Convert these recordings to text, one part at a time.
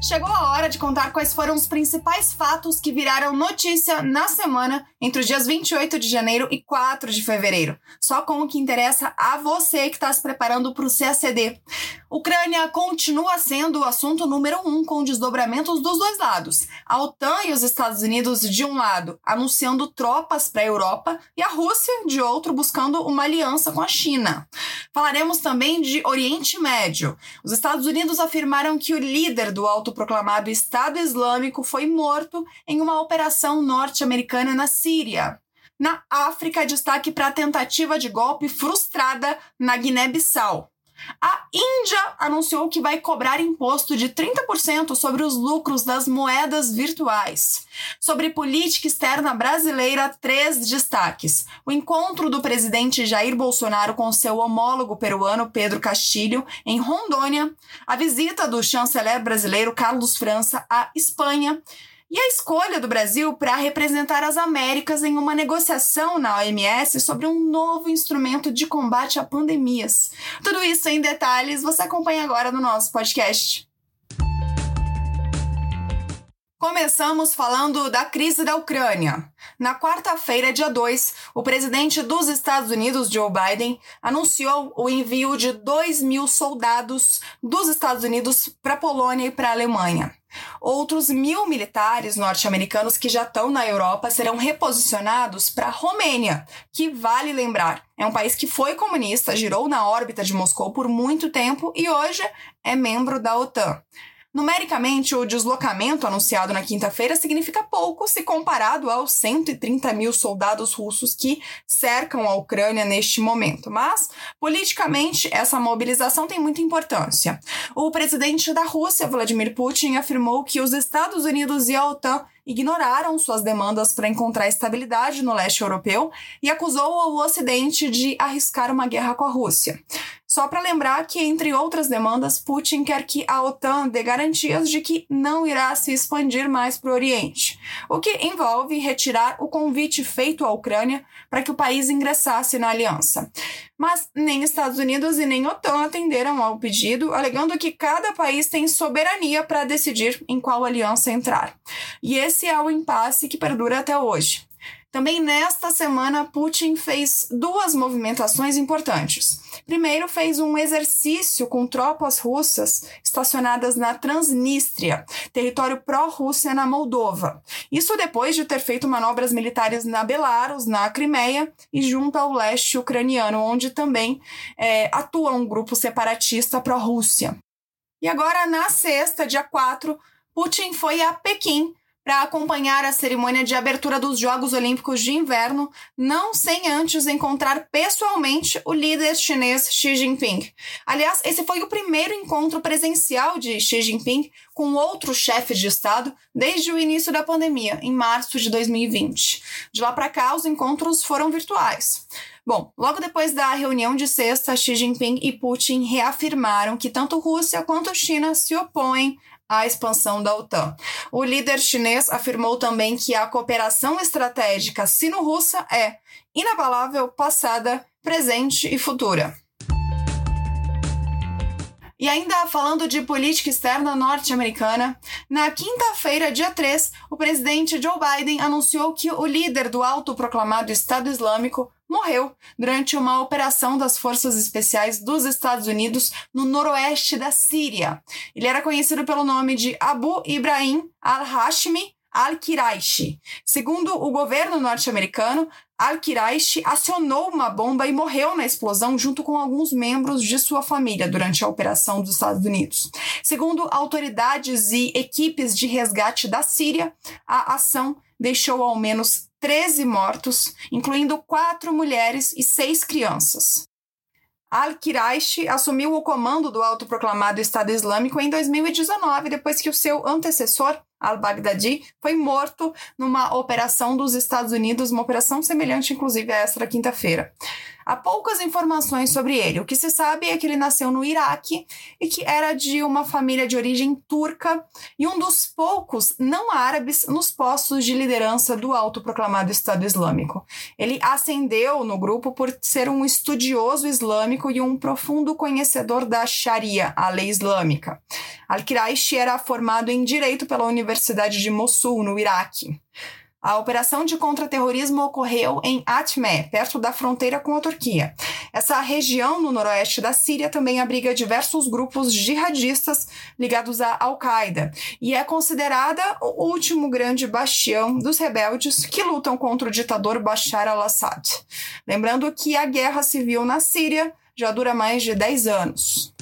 Chegou a hora de contar quais foram os principais fatos que viraram notícia na semana entre os dias 28 de janeiro e 4 de fevereiro. Só com o que interessa a você que está se preparando para o CACD. Ucrânia continua sendo o assunto número um, com desdobramentos dos dois lados. A OTAN e os Estados Unidos, de um lado, anunciando tropas para a Europa, e a Rússia, de outro, buscando uma aliança com a China. Falaremos também de Oriente Médio. Os Estados Unidos afirmaram que o líder do Alto autoproclamado Estado Islâmico foi morto em uma operação norte-americana na Síria. Na África, destaque para a tentativa de golpe frustrada na Guiné-Bissau. A Índia anunciou que vai cobrar imposto de 30% sobre os lucros das moedas virtuais. Sobre política externa brasileira, três destaques: o encontro do presidente Jair Bolsonaro com seu homólogo peruano Pedro Castilho em Rondônia, a visita do chanceler brasileiro Carlos França à Espanha e a escolha do Brasil para representar as Américas em uma negociação na OMS sobre um novo instrumento de combate a pandemias. Tudo isso em detalhes você acompanha agora no nosso podcast. Começamos falando da crise da Ucrânia. Na quarta-feira, dia 2, o presidente dos Estados Unidos, Joe Biden, anunciou o envio de 2 mil soldados dos Estados Unidos para a Polônia e para a Alemanha. Outros mil militares norte-americanos que já estão na Europa serão reposicionados para a Romênia, que vale lembrar, é um país que foi comunista, girou na órbita de Moscou por muito tempo e hoje é membro da OTAN. Numericamente, o deslocamento anunciado na quinta-feira significa pouco se comparado aos 130 mil soldados russos que cercam a Ucrânia neste momento. Mas, politicamente, essa mobilização tem muita importância. O presidente da Rússia, Vladimir Putin, afirmou que os Estados Unidos e a OTAN ignoraram suas demandas para encontrar estabilidade no leste europeu e acusou o Ocidente de arriscar uma guerra com a Rússia. Só para lembrar que, entre outras demandas, Putin quer que a OTAN dê garantias de que não irá se expandir mais para o Oriente, o que envolve retirar o convite feito à Ucrânia para que o país ingressasse na aliança. Mas nem Estados Unidos e nem OTAN atenderam ao pedido, alegando que cada país tem soberania para decidir em qual aliança entrar. E esse é o impasse que perdura até hoje. Também nesta semana, Putin fez duas movimentações importantes. Primeiro, fez um exercício com tropas russas estacionadas na Transnistria, território pró-Rússia na Moldova. Isso depois de ter feito manobras militares na Belarus, na Crimeia e junto ao leste ucraniano, onde também é, atua um grupo separatista pró-Rússia. E agora, na sexta, dia 4, Putin foi a Pequim para acompanhar a cerimônia de abertura dos Jogos Olímpicos de Inverno, não sem antes encontrar pessoalmente o líder chinês Xi Jinping. Aliás, esse foi o primeiro encontro presencial de Xi Jinping com outros chefes de Estado desde o início da pandemia, em março de 2020. De lá para cá, os encontros foram virtuais. Bom, logo depois da reunião de sexta, Xi Jinping e Putin reafirmaram que tanto Rússia quanto China se opõem à expansão da OTAN. O líder chinês afirmou também que a cooperação estratégica sino-russa é inabalável, passada, presente e futura. E ainda falando de política externa norte-americana, na quinta-feira, dia 3, o presidente Joe Biden anunciou que o líder do autoproclamado Estado Islâmico morreu durante uma operação das Forças Especiais dos Estados Unidos no noroeste da Síria. Ele era conhecido pelo nome de Abu Ibrahim al-Hashmi al-Kiraishi. Segundo o governo norte-americano, Al-Kiraishi acionou uma bomba e morreu na explosão junto com alguns membros de sua família durante a operação dos Estados Unidos. Segundo autoridades e equipes de resgate da Síria, a ação deixou ao menos 13 mortos, incluindo quatro mulheres e seis crianças. Al-Kiraishi assumiu o comando do autoproclamado Estado Islâmico em 2019, depois que o seu antecessor, al-Baghdadi foi morto numa operação dos Estados Unidos, uma operação semelhante, inclusive, a essa da quinta-feira. Há poucas informações sobre ele. O que se sabe é que ele nasceu no Iraque e que era de uma família de origem turca e um dos poucos não árabes nos postos de liderança do autoproclamado Estado Islâmico. Ele ascendeu no grupo por ser um estudioso islâmico e um profundo conhecedor da Sharia, a lei islâmica. Al-Quraishi era formado em direito pela Universidade de Mossul, no Iraque. A operação de contra-terrorismo ocorreu em Atme, perto da fronteira com a Turquia. Essa região no noroeste da Síria também abriga diversos grupos jihadistas ligados à Al-Qaeda e é considerada o último grande bastião dos rebeldes que lutam contra o ditador Bashar al-Assad. Lembrando que a guerra civil na Síria já dura mais de 10 anos.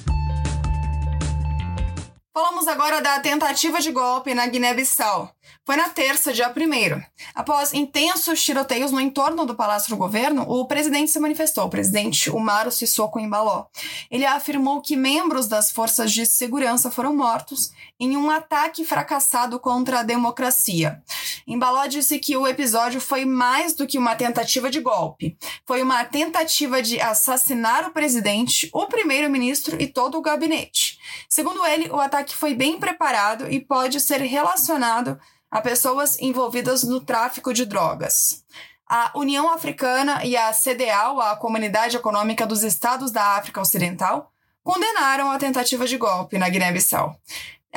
Falamos agora da tentativa de golpe na Guiné-Bissau. Foi na terça, dia 1. Após intensos tiroteios no entorno do Palácio do Governo, o presidente se manifestou, o presidente Umaro Sissoko Embaló. Ele afirmou que membros das forças de segurança foram mortos em um ataque fracassado contra a democracia. Embaló disse que o episódio foi mais do que uma tentativa de golpe. Foi uma tentativa de assassinar o presidente, o primeiro-ministro e todo o gabinete. Segundo ele, o ataque foi bem preparado e pode ser relacionado a pessoas envolvidas no tráfico de drogas. A União Africana e a CDAO, a Comunidade Econômica dos Estados da África Ocidental, condenaram a tentativa de golpe na Guiné-Bissau.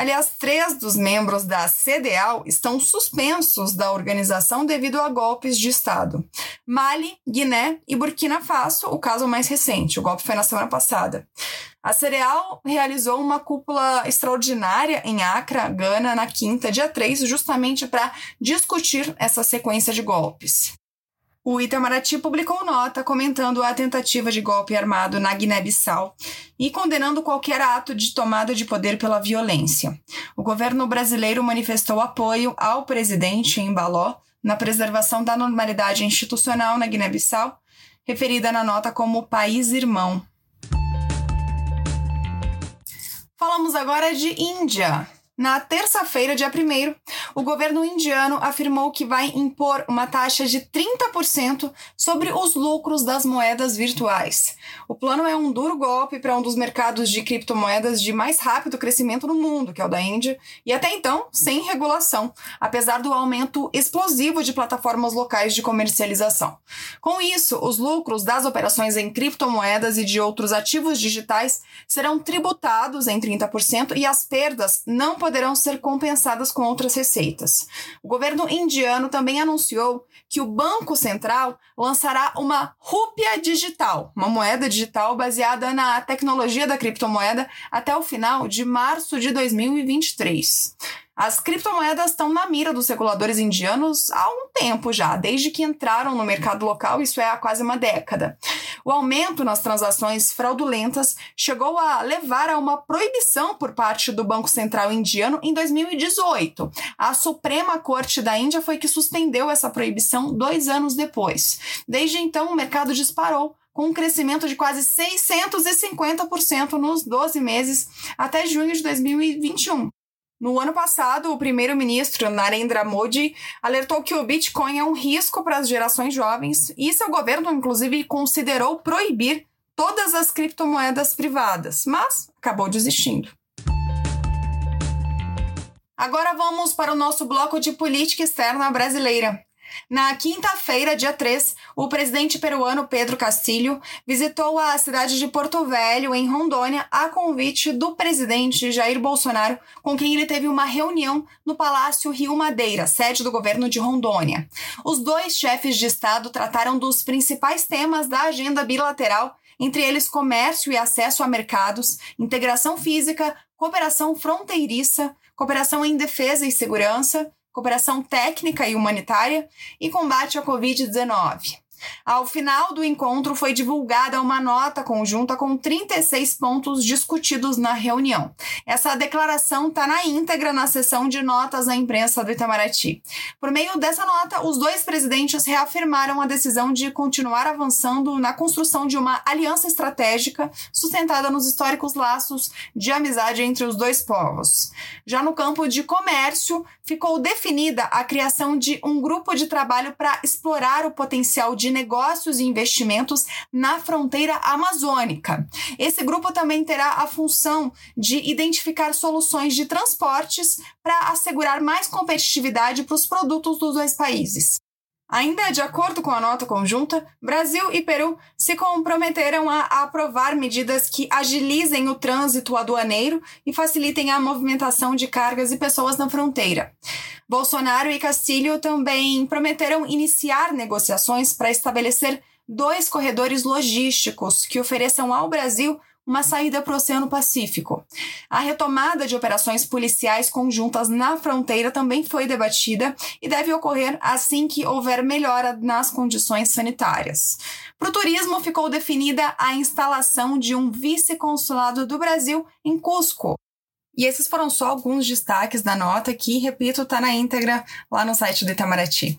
Aliás, três dos membros da CDAO estão suspensos da organização devido a golpes de Estado. Mali, Guiné e Burkina Faso, o caso mais recente. O golpe foi na semana passada. A Cereal realizou uma cúpula extraordinária em Accra, Gana, na quinta, dia 3, justamente para discutir essa sequência de golpes. O Itamaraty publicou nota comentando a tentativa de golpe armado na Guiné-Bissau e condenando qualquer ato de tomada de poder pela violência. O governo brasileiro manifestou apoio ao presidente em Baló na preservação da normalidade institucional na Guiné-Bissau, referida na nota como país irmão. Falamos agora de Índia. Na terça-feira, dia 1, o governo indiano afirmou que vai impor uma taxa de 30% sobre os lucros das moedas virtuais. O plano é um duro golpe para um dos mercados de criptomoedas de mais rápido crescimento no mundo, que é o da Índia, e até então sem regulação, apesar do aumento explosivo de plataformas locais de comercialização. Com isso, os lucros das operações em criptomoedas e de outros ativos digitais serão tributados em 30% e as perdas não poderão poderão ser compensadas com outras receitas. O governo indiano também anunciou que o Banco Central lançará uma rúpia digital, uma moeda digital baseada na tecnologia da criptomoeda, até o final de março de 2023. As criptomoedas estão na mira dos reguladores indianos há um tempo já, desde que entraram no mercado local, isso é há quase uma década. O aumento nas transações fraudulentas chegou a levar a uma proibição por parte do Banco Central indiano em 2018. A Suprema Corte da Índia foi que suspendeu essa proibição dois anos depois. Desde então, o mercado disparou com um crescimento de quase 650% nos 12 meses até junho de 2021. No ano passado, o primeiro-ministro Narendra Modi alertou que o Bitcoin é um risco para as gerações jovens e seu governo, inclusive, considerou proibir todas as criptomoedas privadas, mas acabou desistindo. Agora vamos para o nosso bloco de política externa brasileira. Na quinta-feira, dia 3, o presidente peruano Pedro Castilho visitou a cidade de Porto Velho, em Rondônia, a convite do presidente Jair Bolsonaro, com quem ele teve uma reunião no Palácio Rio Madeira, sede do governo de Rondônia. Os dois chefes de Estado trataram dos principais temas da agenda bilateral, entre eles comércio e acesso a mercados, integração física, cooperação fronteiriça, cooperação em defesa e segurança cooperação técnica e humanitária e combate à Covid-19. Ao final do encontro, foi divulgada uma nota conjunta com 36 pontos discutidos na reunião. Essa declaração está na íntegra na seção de notas da imprensa do Itamaraty. Por meio dessa nota, os dois presidentes reafirmaram a decisão de continuar avançando na construção de uma aliança estratégica sustentada nos históricos laços de amizade entre os dois povos. Já no campo de comércio, ficou definida a criação de um grupo de trabalho para explorar o potencial negócios e investimentos na fronteira amazônica. Esse grupo também terá a função de identificar soluções de transportes para assegurar mais competitividade para os produtos dos dois países. Ainda de acordo com a nota conjunta, Brasil e Peru se comprometeram a aprovar medidas que agilizem o trânsito aduaneiro e facilitem a movimentação de cargas e pessoas na fronteira. Bolsonaro e Castilho também prometeram iniciar negociações para estabelecer dois corredores logísticos que ofereçam ao Brasil uma saída para o Oceano Pacífico. A retomada de operações policiais conjuntas na fronteira também foi debatida e deve ocorrer assim que houver melhora nas condições sanitárias. Para o turismo, ficou definida a instalação de um vice-consulado do Brasil em Cusco. E esses foram só alguns destaques da nota que, repito, está na íntegra lá no site do Itamaraty.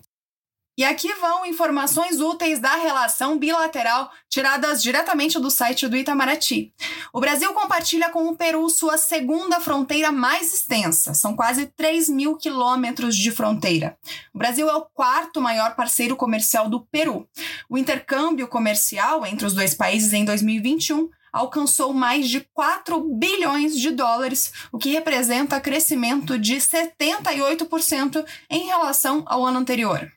E aqui vão informações úteis da relação bilateral tiradas diretamente do site do Itamaraty. O Brasil compartilha com o Peru sua segunda fronteira mais extensa, são quase 3 mil quilômetros de fronteira. O Brasil é o quarto maior parceiro comercial do Peru. O intercâmbio comercial entre os dois países em 2021 alcançou mais de 4 bilhões de dólares, o que representa crescimento de 78% em relação ao ano anterior.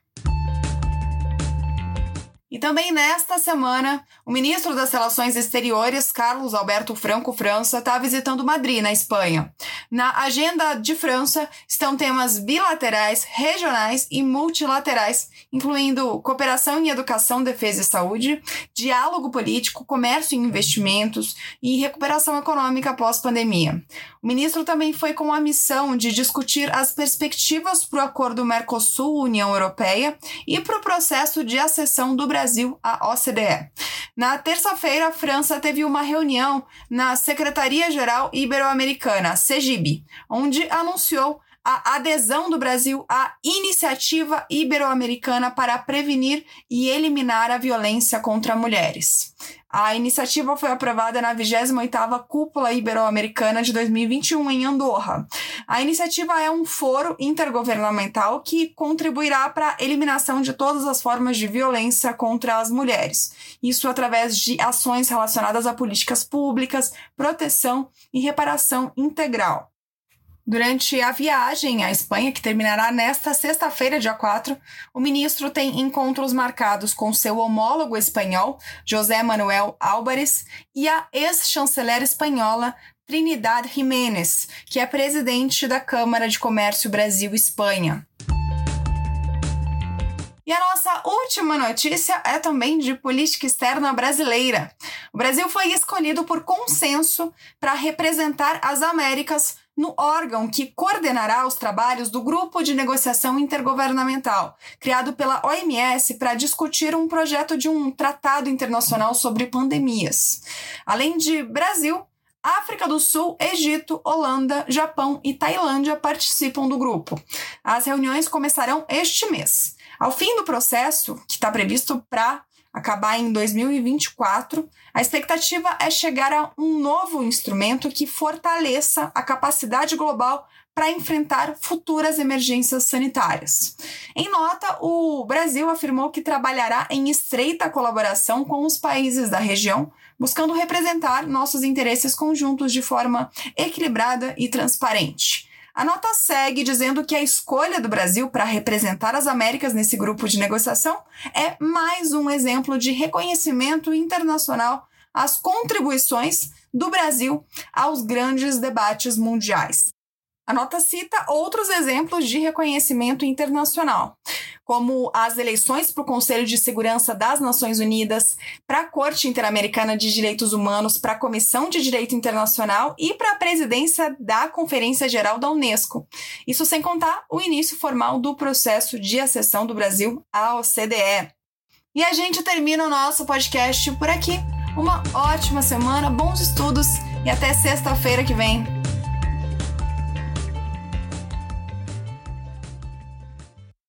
E também nesta semana, o ministro das Relações Exteriores, Carlos Alberto Franco França, está visitando Madrid, na Espanha. Na agenda de França estão temas bilaterais, regionais e multilaterais, incluindo cooperação em educação, defesa e saúde, diálogo político, comércio e investimentos e recuperação econômica pós-pandemia. O ministro também foi com a missão de discutir as perspectivas para o acordo Mercosul-União Europeia e para o processo de acessão do Brasil Brasil à OCDE. Na terça-feira, a França teve uma reunião na Secretaria-Geral Ibero-Americana, CEGIB, onde anunciou a adesão do Brasil à Iniciativa Ibero-Americana para prevenir e eliminar a violência contra mulheres. A iniciativa foi aprovada na 28ª Cúpula Ibero-Americana de 2021 em Andorra. A iniciativa é um foro intergovernamental que contribuirá para a eliminação de todas as formas de violência contra as mulheres. Isso através de ações relacionadas a políticas públicas, proteção e reparação integral. Durante a viagem à Espanha, que terminará nesta sexta-feira, dia 4, o ministro tem encontros marcados com seu homólogo espanhol, José Manuel Álvares, e a ex-chanceler espanhola Trinidad Jiménez, que é presidente da Câmara de Comércio Brasil-Espanha. E a nossa última notícia é também de política externa brasileira. O Brasil foi escolhido por consenso para representar as Américas no órgão que coordenará os trabalhos do Grupo de Negociação Intergovernamental, criado pela OMS para discutir um projeto de um tratado internacional sobre pandemias. Além de Brasil, África do Sul, Egito, Holanda, Japão e Tailândia participam do grupo. As reuniões começarão este mês. Ao fim do processo, que está previsto para acabar em 2024, a expectativa é chegar a um novo instrumento que fortaleça a capacidade global para enfrentar futuras emergências sanitárias. Em nota, o Brasil afirmou que trabalhará em estreita colaboração com os países da região, buscando representar nossos interesses conjuntos de forma equilibrada e transparente. A nota segue dizendo que a escolha do Brasil para representar as Américas nesse grupo de negociação é mais um exemplo de reconhecimento internacional às contribuições do Brasil aos grandes debates mundiais. A nota cita outros exemplos de reconhecimento internacional, como as eleições para o Conselho de Segurança das Nações Unidas, para a Corte Interamericana de Direitos Humanos, para a Comissão de Direito Internacional e para a presidência da Conferência Geral da Unesco. Isso sem contar o início formal do processo de acessão do Brasil à OCDE. E a gente termina o nosso podcast por aqui. Uma ótima semana, bons estudos e até sexta-feira que vem.